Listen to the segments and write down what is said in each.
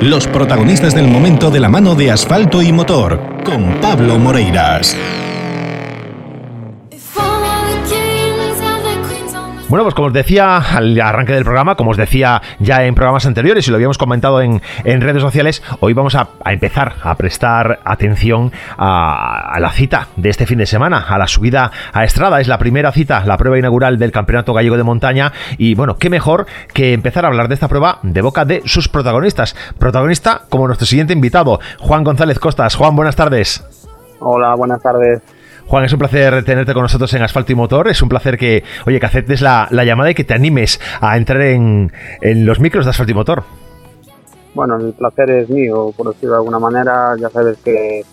Los protagonistas del momento de la mano de asfalto y motor, con Pablo Moreiras. Bueno, pues como os decía al arranque del programa, como os decía ya en programas anteriores y lo habíamos comentado en, redes sociales, hoy vamos a, empezar a prestar atención a, la cita de este fin de semana, a la subida a Estrada. Es la primera cita, la prueba inaugural del Campeonato Gallego de Montaña y bueno, qué mejor que empezar a hablar de esta prueba de boca de sus protagonistas. Protagonista como nuestro siguiente invitado, Juan González Costas. Juan, buenas tardes. Hola, buenas tardes. Juan, es un placer tenerte con nosotros en Asfalto y Motor. Es un placer que, oye, que aceptes la, llamada y que te animes a entrar en, los micros de Asfalto y Motor. Bueno, el placer es mío, por decirlo de alguna manera. Ya sabes que,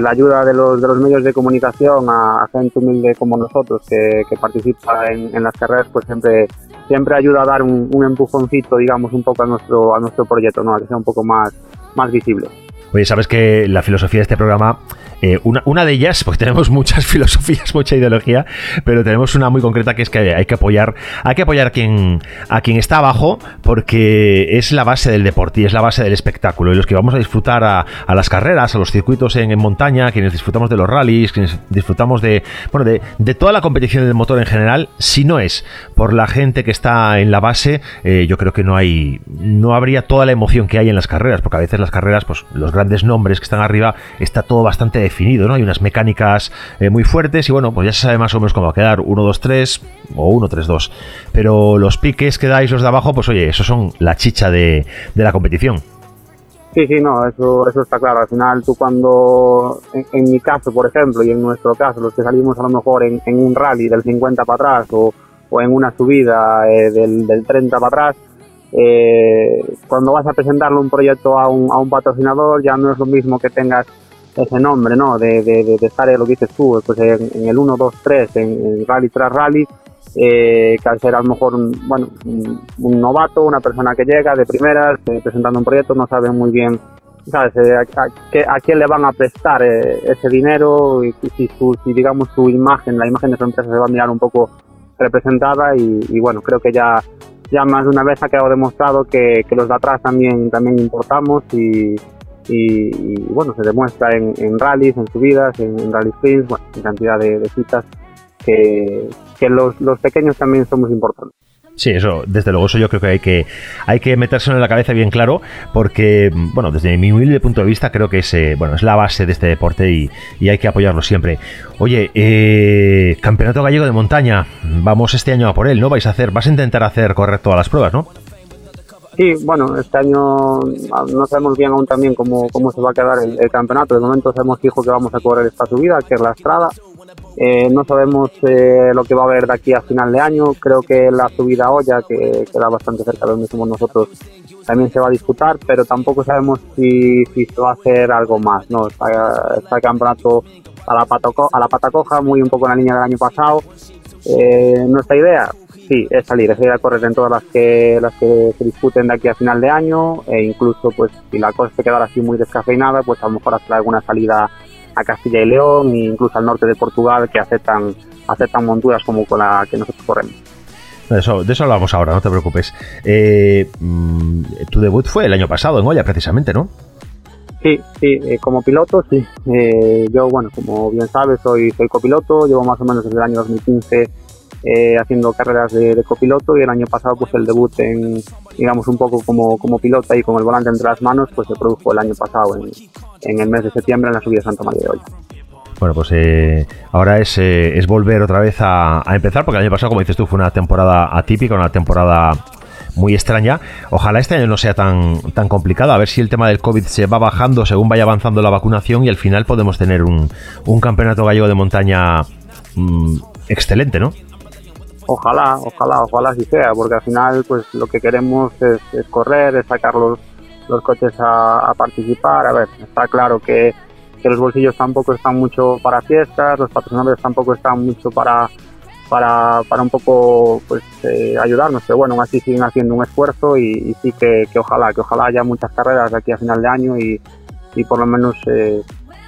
la ayuda de los, de los medios de comunicación a, gente humilde como nosotros que, participa en, las carreras, pues siempre siempre ayuda a dar un, empujoncito, digamos, un poco a nuestro a nuestro proyecto, ¿no? A que sea un poco más, más visible. Oye, sabes que la filosofía de este programa eh, una, una, de ellas, porque tenemos muchas filosofías, mucha ideología, pero tenemos una muy concreta que es que hay que apoyar, hay que apoyar a quien, a quien está abajo, porque es la base del deporte y es la base del espectáculo. Y los que vamos a disfrutar a, las carreras, a los circuitos en, montaña, quienes disfrutamos de los rallies, quienes disfrutamos de, bueno, de, toda la competición del motor en general, si no es por la gente que está en la base, eh, yo creo que no hay, no habría toda la emoción que hay en las carreras, porque a veces las carreras, pues los grandes nombres que están arriba, está todo bastante definido, ¿no? Hay unas mecánicas eh, muy fuertes y bueno, pues ya se sabe más o menos cómo va a quedar 1, 2, 3 o 1, 3, 2. Pero los piques que dais los de abajo, pues oye, eso son la chicha de, la competición. Sí, sí, no, eso, eso está claro. Al final, tú cuando, en, mi caso, por ejemplo, y en nuestro caso, los que salimos a lo mejor en, un rally del 50 para atrás o, o en una subida eh, del, del 30 para atrás, eh, cuando vas a presentarle un proyecto a un, a un patrocinador ya no es lo mismo que tengas ese nombre, ¿no? De, de, de, estar, lo que dices tú, pues en, el 1, 2, 3, en, rally tras rally, eh, que al ser a lo mejor bueno, un, novato, una persona que llega de primeras, eh, presentando un proyecto, no sabe muy bien ¿sabes? Eh, a, quién le van a prestar eh, ese dinero si, digamos, su imagen, la imagen de su empresa se va a mirar un poco representada y, y bueno, creo que ya ya más de una vez ha quedado demostrado que, que los de atrás también, también importamos y, y, bueno, se demuestra en, en rallies, en subidas, en, rally sprints, bueno, en cantidad de, citas que, que los, los pequeños también somos importantes. Sí, eso, desde luego, eso yo creo que hay que, hay que meterse en la cabeza bien claro, porque, bueno, desde mi humilde punto de vista, creo que es, eh, bueno, es la base de este deporte y, hay que apoyarlo siempre. Oye, eh, Campeonato Gallego de Montaña, vamos este año a por él, ¿no? Vais a hacer, vas a intentar hacer correr todas las pruebas, ¿no? Sí, bueno, este año ah, no sabemos bien aún también cómo, cómo se va a quedar el, campeonato. De momento sabemos fijo que vamos a correr esta subida, que es la Estrada. Eh, no sabemos eh, lo que va a haber de aquí a final de año. Creo que la subida olla, que queda bastante cerca de donde somos nosotros, también se va a disputar, pero tampoco sabemos si, si se va a hacer algo más. ¿no? Está, el campeonato a la, pata, a la pata coja, muy un poco en la línea del año pasado. Eh, nuestra idea, sí, es salir, es ir a correr en todas las que las que se disputen de aquí a final de año e incluso pues si la cosa se quedara así muy descafeinada, pues a lo mejor hacer alguna salida a Castilla y León e incluso al norte de Portugal que aceptan, aceptan monturas como con la que nosotros corremos. De eso, de eso hablamos ahora, no te preocupes. Eh, mm, tu debut fue el año pasado en Olla, precisamente, ¿no? Sí, sí, eh, como piloto, sí. Eh, yo, bueno, como bien sabes, soy, soy copiloto, llevo más o menos desde el año 2015 eh, haciendo carreras de, copiloto y el año pasado pues el debut en, digamos, un poco como, como piloto y con el volante entre las manos, pues se produjo el año pasado en, en el mes de septiembre en la subida de Santa María de Hoy. Bueno, pues eh, ahora es, eh, es, volver otra vez a, empezar, porque el año pasado, como dices tú, fue una temporada atípica, una temporada muy extraña. Ojalá este año no sea tan, tan complicado, a ver si el tema del COVID se va bajando según vaya avanzando la vacunación y al final podemos tener un, un campeonato gallego de montaña mm, excelente, ¿no? Ojalá, ojalá, ojalá así sea, porque al final pues lo que queremos es, correr, es sacar los, los coches a, participar. A ver, está claro que, que, los bolsillos tampoco están mucho para fiestas, los patrocinadores tampoco están mucho para para, para un poco pues eh, ayudarnos, pero bueno, así siguen haciendo un esfuerzo y, sí que, que, ojalá, que ojalá haya muchas carreras aquí a final de año y, y por lo menos eh,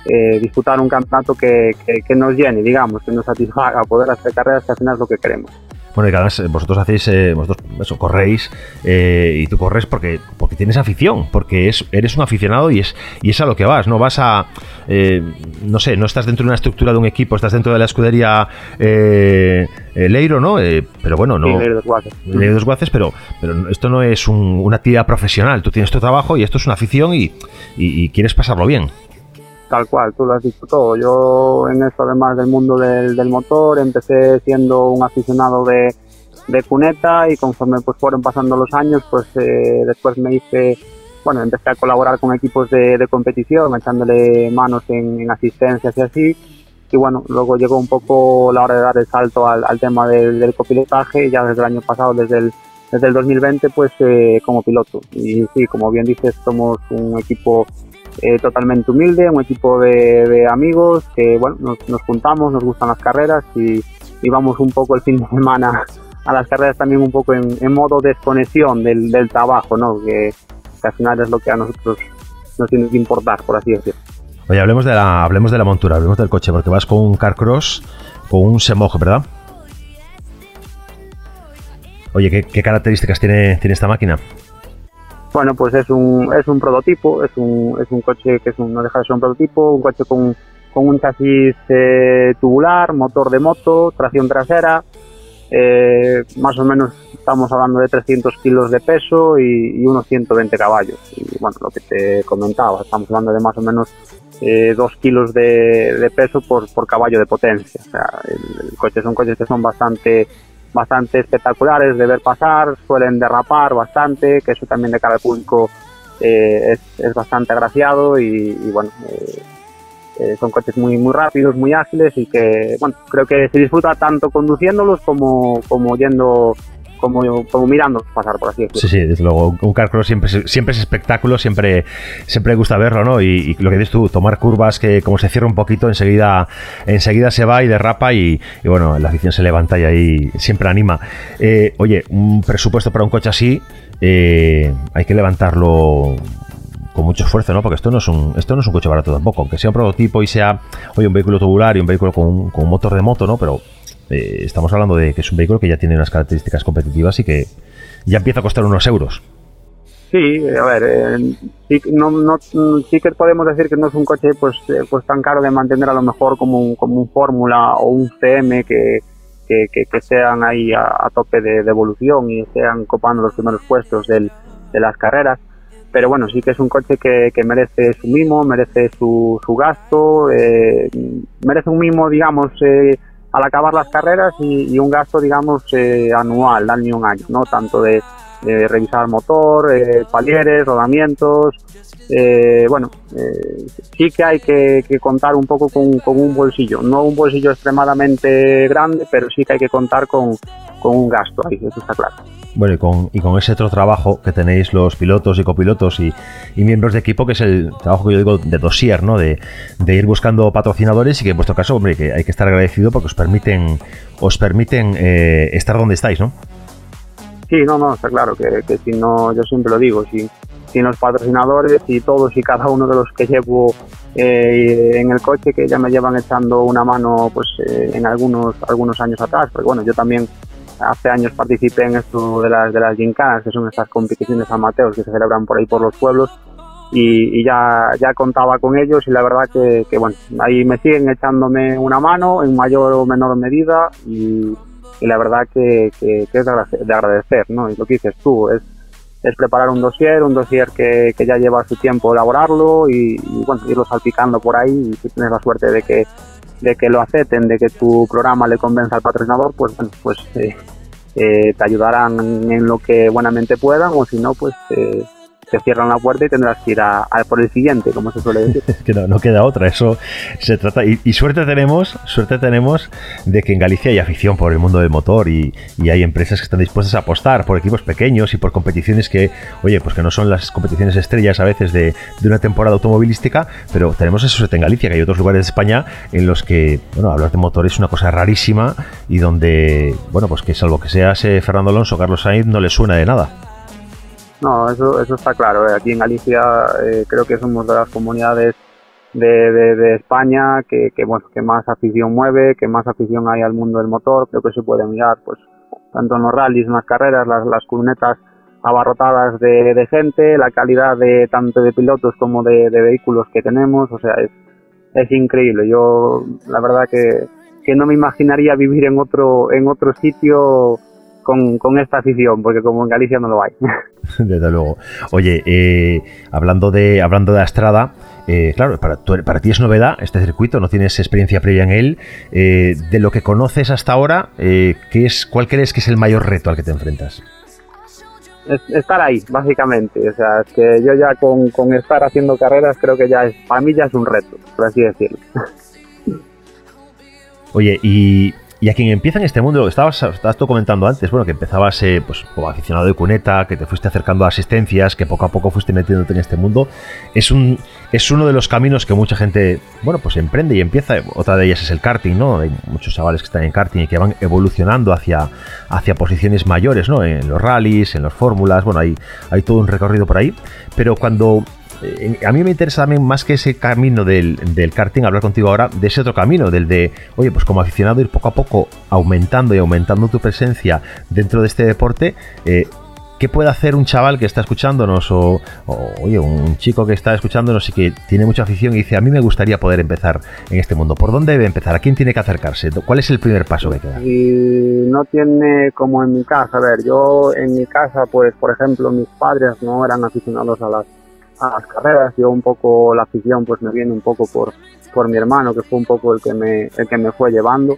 eh, disputar un campeonato que, que, nos llene, digamos, que nos satisfaga, poder hacer carreras que al final es lo que queremos. Bueno, y además vosotros hacéis, eh, vosotros eso, corréis eh, y tú corres porque, porque tienes afición, porque es, eres un aficionado y es, y es a lo que vas, no vas a, eh, no sé, no estás dentro de una estructura de un equipo, estás dentro de la escudería Leiro, ¿no? pero bueno, no... Leiro dos Guaces. Leiro dos Guaces, pero, pero esto no es una actividad profesional, tú tienes tu trabajo y esto es una afición y, y quieres pasarlo bien. Tal cual, tú lo has dicho todo. Yo en esto, además del mundo del, motor, empecé siendo un aficionado de, cuneta y conforme pues fueron pasando los años, pues eh, después me hice, bueno, empecé a colaborar con equipos de, competición, echándole manos en, asistencias y así. Y bueno, luego llegó un poco la hora de dar el salto al, tema del, copilotaje y ya desde el año pasado, desde el, desde el 2020, pues eh, como piloto. Y sí, como bien dices, somos un equipo eh, totalmente humilde, un equipo de, amigos que bueno, nos, juntamos, nos gustan las carreras y, vamos un poco el fin de semana a las carreras también un poco en, modo desconexión del, trabajo, ¿no? Que, al final es lo que a nosotros nos tiene que importar, por así decirlo. Oye, hablemos de la, hablemos de la montura, hablemos del coche, porque vas con un Carcross, con un Semoje, ¿verdad? Oye, ¿qué, ¿qué, características tiene, tiene esta máquina? Bueno, pues es un, es un prototipo, es un, es un coche que es un, no deja de ser un prototipo, un coche con, con un chasis eh, tubular, motor de moto, tracción trasera, eh, más o menos estamos hablando de 300 kilos de peso y, unos 120 caballos. Y bueno, lo que te comentaba, estamos hablando de más o menos eh, 2 kilos de, peso por, por, caballo de potencia. O sea, el, el coche son coches que son bastante bastante espectaculares de ver pasar, suelen derrapar bastante, que eso también de cara al público eh, es, bastante agraciado y, bueno, eh, eh, son coches muy, muy rápidos, muy ágiles y que, bueno, creo que se disfruta tanto conduciéndolos como, como yendo como, como mirando pasar, por así. Sí, sí, desde luego. Un carcross siempre, siempre es espectáculo, siempre, siempre gusta verlo, ¿no? Y, lo que dices tú, tomar curvas que como se cierra un poquito, enseguida, enseguida se va y derrapa y, bueno, la afición se levanta y ahí siempre anima. Eh, oye, un presupuesto para un coche así, eh, hay que levantarlo con mucho esfuerzo, ¿no? Porque esto no es un, esto no es un coche barato tampoco, aunque sea un prototipo y sea, oye, un vehículo tubular y un vehículo con, con un motor de moto, ¿no? Pero eh, estamos hablando de que es un vehículo que ya tiene unas características competitivas y que ya empieza a costar unos euros. Sí, a ver, eh, sí, no, no, sí que podemos decir que no es un coche pues, eh, pues tan caro de mantener a lo mejor como un, como un Fórmula o un CM que, que, que, sean ahí a, tope de, evolución y sean copando los primeros puestos del, de las carreras. Pero bueno, sí que es un coche que, que merece su mimo, merece su, su gasto, merece un mimo, digamos, eh, al acabar las carreras y, un gasto, digamos, eh, anual, año un año, ¿no? Tanto de, revisar motor, eh, palieres, rodamientos. Eh, bueno, eh, sí que hay que, contar un poco con, con, un bolsillo, no un bolsillo extremadamente grande, pero sí que hay que contar con, con un gasto ahí, eso está claro. Bueno, y con, y con ese otro trabajo que tenéis los pilotos y copilotos y, miembros de equipo, que es el trabajo que yo digo de dossier, ¿no? De, ir buscando patrocinadores y que en vuestro caso, hombre, que hay que estar agradecido porque os permiten, os permiten eh, estar donde estáis, ¿no? Sí, no, no, está claro que, que si no, yo siempre lo digo, si, sin los patrocinadores y todos y cada uno de los que llevo eh, en el coche que ya me llevan echando una mano pues eh, en algunos algunos años atrás porque bueno yo también hace años participé en esto de las, de las gincanas, que son estas competiciones amateurs que se celebran por ahí por los pueblos, y, ya, ya contaba con ellos y la verdad que, que, bueno, ahí me siguen echándome una mano en mayor o menor medida y, la verdad que, que, es de agradecer, ¿no? Y lo que dices tú, es, es preparar un dossier, un dossier que, que ya lleva su tiempo elaborarlo y, y, bueno, irlo salpicando por ahí y si tienes la suerte de que de que lo acepten, de que tu programa le convenza al patrocinador, pues bueno, pues eh, eh, te ayudarán en lo que buenamente puedan o si no, pues eh, te cierran la puerta y tendrás que ir a, por el siguiente, como se suele decir. que no, queda otra, eso se trata. Y, suerte tenemos, suerte tenemos de que en Galicia hay afición por el mundo del motor y, hay empresas que están dispuestas a apostar por equipos pequeños y por competiciones que, oye, pues que no son las competiciones estrellas a veces de, una temporada automovilística, pero tenemos eso en Galicia, que hay otros lugares de España en los que, bueno, hablar de motor es una cosa rarísima y donde, bueno, pues que salvo que seas Fernando Alonso Carlos Sainz, no le suena de nada. No, eso, eso está claro. ¿eh? Aquí en Galicia eh, creo que somos de las comunidades de, de, España que, que, más afición mueve, que más afición hay al mundo del motor. Creo que se puede mirar pues tanto en los rallies, en las carreras, las, las cunetas abarrotadas de, gente, la calidad de tanto de pilotos como de, vehículos que tenemos, o sea, es, es increíble. Yo la verdad que, que no me imaginaría vivir en otro, en otro sitio con, con, esta afición, porque como en Galicia no lo hay. Desde luego. Oye, eh, hablando de hablando de Astrada, eh, claro, para, para, ti es novedad este circuito, no tienes experiencia previa en él. Eh, de lo que conoces hasta ahora, ¿qué es, ¿cuál crees que es el mayor reto al que te enfrentas? estar ahí, básicamente. O sea, es que yo ya con, con estar haciendo carreras creo que ya es, para mí ya es un reto, por así decirlo. Oye, y y a quien empieza en este mundo, lo que estabas, tú comentando antes, bueno, que empezabas eh, pues, aficionado de cuneta, que te fuiste acercando a asistencias, que poco a poco fuiste metiéndote en este mundo, es, un, es uno de los caminos que mucha gente, bueno, pues emprende y empieza. Otra de ellas es el karting, ¿no? Hay muchos chavales que están en karting y que van evolucionando hacia, hacia posiciones mayores, ¿no? En los rallies, en las fórmulas, bueno, hay, hay todo un recorrido por ahí. Pero cuando eh, a mí me interesa también más que ese camino del, karting, hablar contigo ahora de ese otro camino, del de, oye, pues como aficionado ir poco a poco aumentando y aumentando tu presencia dentro de este deporte. Eh, ¿Qué puede hacer un chaval que está escuchándonos o, un chico que está escuchándonos y que tiene mucha afición y dice, a mí me gustaría poder empezar en este mundo? ¿Por dónde debe empezar? ¿A quién tiene que acercarse? ¿Cuál es el primer paso que queda? Y no tiene como en mi casa, a ver, yo en mi casa, pues, por ejemplo, mis padres no eran aficionados a las a las carreras. Yo un poco la afición pues me viene un poco por, por mi hermano, que fue un poco el que me, el que me fue llevando.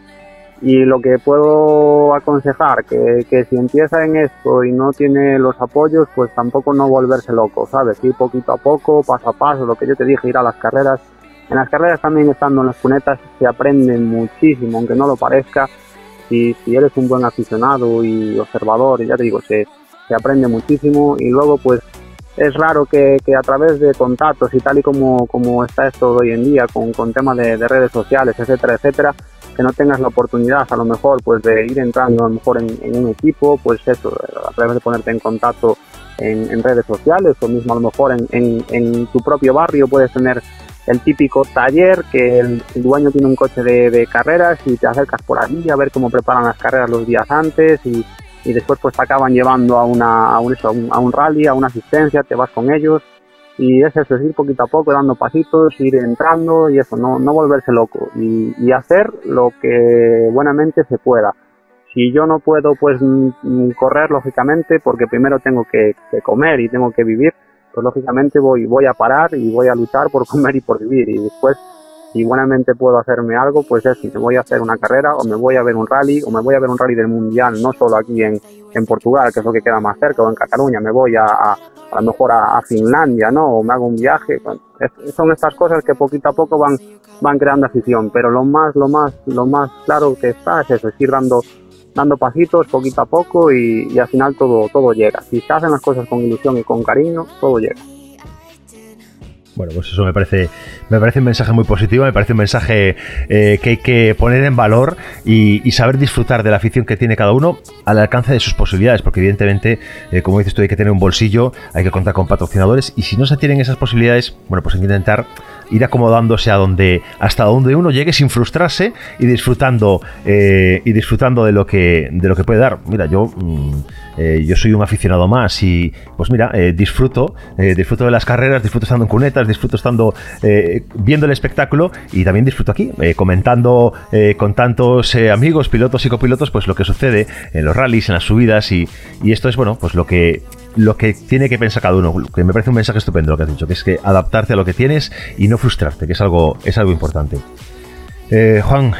Y lo que puedo aconsejar, que, que si empieza en esto y no tiene los apoyos, pues tampoco no volverse loco, ¿sabes? Ir poquito a poco, paso a paso, lo que yo te dije, ir a las carreras. En las carreras también estando en las cunetas se aprende muchísimo, aunque no lo parezca. Si, si eres un buen aficionado y observador, ya te digo, se, se aprende muchísimo y luego pues es raro que, que, a través de contactos y tal y como, como está esto hoy en día con, con temas de, redes sociales, etcétera, etcétera, que no tengas la oportunidad a lo mejor pues de ir entrando a lo mejor en, un equipo, pues eso, a través de ponerte en contacto en, redes sociales o mismo a lo mejor en, en, tu propio barrio puedes tener el típico taller que el, dueño tiene un coche de, de, carreras y te acercas por allí a ver cómo preparan las carreras los días antes y, y después pues te acaban llevando a, una, a, un, a, un, rally, a una asistencia, te vas con ellos. Y es eso, es ir poquito a poco dando pasitos, ir entrando y eso, no, no volverse loco. Y, y hacer lo que buenamente se pueda. Si yo no puedo pues correr lógicamente porque primero tengo que, que, comer y tengo que vivir, pues lógicamente voy, voy a parar y voy a luchar por comer y por vivir. Y después si buenamente puedo hacerme algo, pues es si me voy a hacer una carrera o me voy a ver un rally o me voy a ver un rally del mundial, no solo aquí en, en Portugal, que es lo que queda más cerca, o en Cataluña, me voy a, a, a lo mejor a, Finlandia, ¿no? O me hago un viaje. son estas cosas que poquito a poco van, van creando afición, pero lo más, lo más, lo más claro que está es eso, es ir dando dando pasitos poquito a poco y, y al final todo, todo llega. Si se hacen las cosas con ilusión y con cariño, todo llega. Bueno, pues eso me parece, me parece un mensaje muy positivo, me parece un mensaje eh, que hay que poner en valor y, saber disfrutar de la afición que tiene cada uno al alcance de sus posibilidades, porque evidentemente, eh, como dices tú, hay que tener un bolsillo, hay que contar con patrocinadores y si no se tienen esas posibilidades, bueno, pues hay que intentar ir acomodándose a donde hasta donde uno llegue sin frustrarse y disfrutando eh, y disfrutando de lo que de lo que puede dar. Mira, yo mm, eh, yo soy un aficionado más y pues mira eh, disfruto disfruto de las carreras, disfruto estando en cunetas, disfruto estando viendo el espectáculo y también disfruto aquí comentando con tantos amigos pilotos y copilotos pues lo que sucede en los rallies, en las subidas y, y esto es bueno pues lo que lo que tiene que pensar cada uno, que me parece un mensaje estupendo lo que has dicho, que es que adaptarte a lo que tienes y no frustrarte, que es algo, es algo importante. Eh, Juan,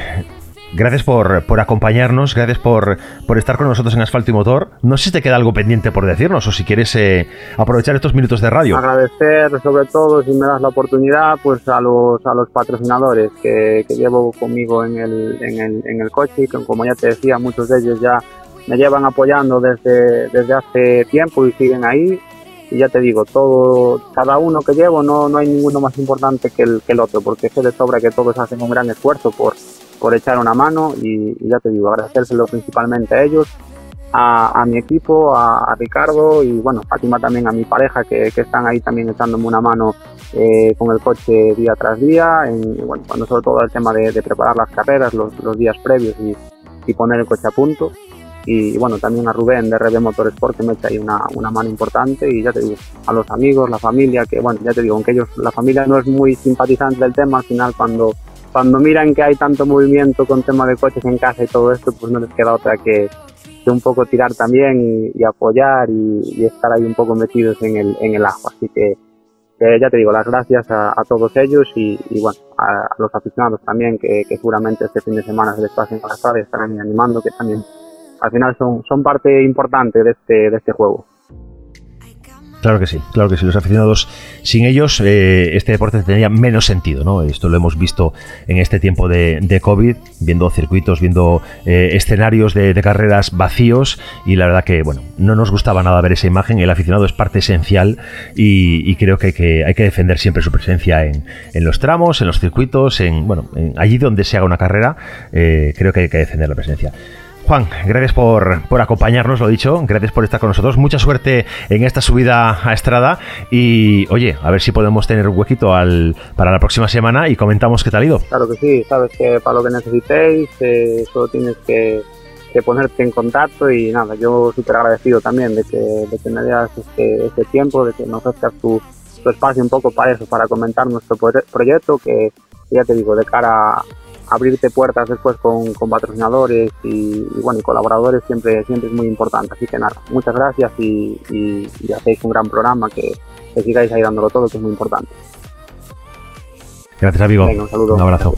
gracias por, por, acompañarnos, gracias por, por, estar con nosotros en Asfalto y Motor. No sé si te queda algo pendiente por decirnos o si quieres eh, aprovechar estos minutos de radio. Agradecer sobre todo, si me das la oportunidad, pues a los, a los patrocinadores que, llevo conmigo en el, en, el, en el coche y que como ya te decía, muchos de ellos ya me llevan apoyando desde, desde hace tiempo y siguen ahí. Y ya te digo, todo, cada uno que llevo no, no hay ninguno más importante que el, que el otro, porque sé de sobra que todos hacen un gran esfuerzo por, por echar una mano y, ya te digo, agradecérselo principalmente a ellos, a, a mi equipo, a, Ricardo y bueno, a Tima también, a mi pareja que, que están ahí también echándome una mano eh, con el coche día tras día, en, bueno, cuando sobre todo el tema de, de preparar las carreras, los, los días previos y, y poner el coche a punto y bueno, también a Rubén de Red Motorsport que me echa ahí una, una mano importante y ya te digo, a los amigos, la familia, que bueno, ya te digo, aunque ellos, la familia no es muy simpatizante del tema, al final cuando, cuando miran que hay tanto movimiento con tema de coches en casa y todo esto, pues no les queda otra que, que un poco tirar también y, apoyar y, estar ahí un poco metidos en el, en el agua. Así que ya te digo, las gracias a, todos ellos y, bueno, a, los aficionados también, que, seguramente este fin de semana se les pasen a la y estarán animando, que también al final son, son parte importante de este, de este juego. Claro que sí, claro que sí. Los aficionados, sin ellos, eh, este deporte tendría menos sentido, ¿no? Esto lo hemos visto en este tiempo de, COVID, viendo circuitos, viendo eh, escenarios de, carreras vacíos y la verdad que, bueno, no nos gustaba nada ver esa imagen. El aficionado es parte esencial y, creo que hay, que hay, que defender siempre su presencia en, los tramos, en los circuitos, en, bueno, allí donde se haga una carrera, eh, creo que hay que defender la presencia. Juan, gracias por, por, acompañarnos, lo dicho, gracias por estar con nosotros. Mucha suerte en esta subida a Estrada y, oye, a ver si podemos tener un huequito al, para la próxima semana y comentamos qué tal ha ido. Claro que sí, sabes que para lo que necesitéis, eh, solo tienes que, ponerte en contacto y nada, yo súper agradecido también de que, de que me des este, este, tiempo, de que nos ofrezcas tu, tu espacio un poco para eso, para comentar nuestro proyecto, que ya te digo, de cara abrirte puertas después con, patrocinadores y, bueno, y colaboradores siempre, siempre es muy importante. Así que nada, muchas gracias y, hacéis un gran programa, que, sigáis ahí dándolo todo, que es muy importante. Gracias, amigo. un, un abrazo.